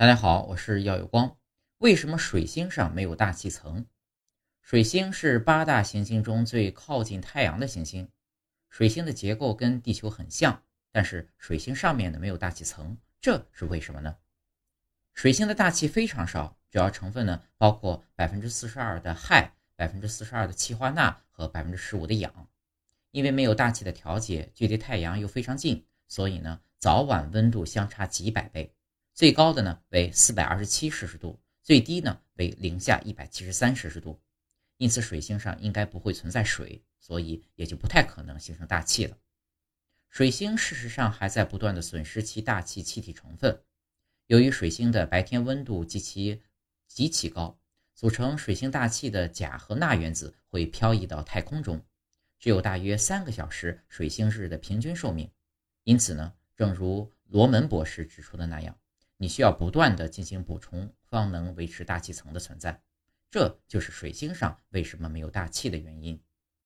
大家好，我是耀有光。为什么水星上没有大气层？水星是八大行星中最靠近太阳的行星。水星的结构跟地球很像，但是水星上面呢没有大气层，这是为什么呢？水星的大气非常少，主要成分呢包括百分之四十二的氦、百分之四十二的气化钠和百分之十五的氧。因为没有大气的调节，距离太阳又非常近，所以呢早晚温度相差几百倍。最高的呢为四百二十七摄氏度，最低呢为零下一百七十三摄氏度，因此水星上应该不会存在水，所以也就不太可能形成大气了。水星事实上还在不断的损失其大气气体成分，由于水星的白天温度极其极其高，组成水星大气的钾和钠原子会漂移到太空中，只有大约三个小时水星日的平均寿命，因此呢，正如罗门博士指出的那样。你需要不断的进行补充，方能维持大气层的存在。这就是水星上为什么没有大气的原因。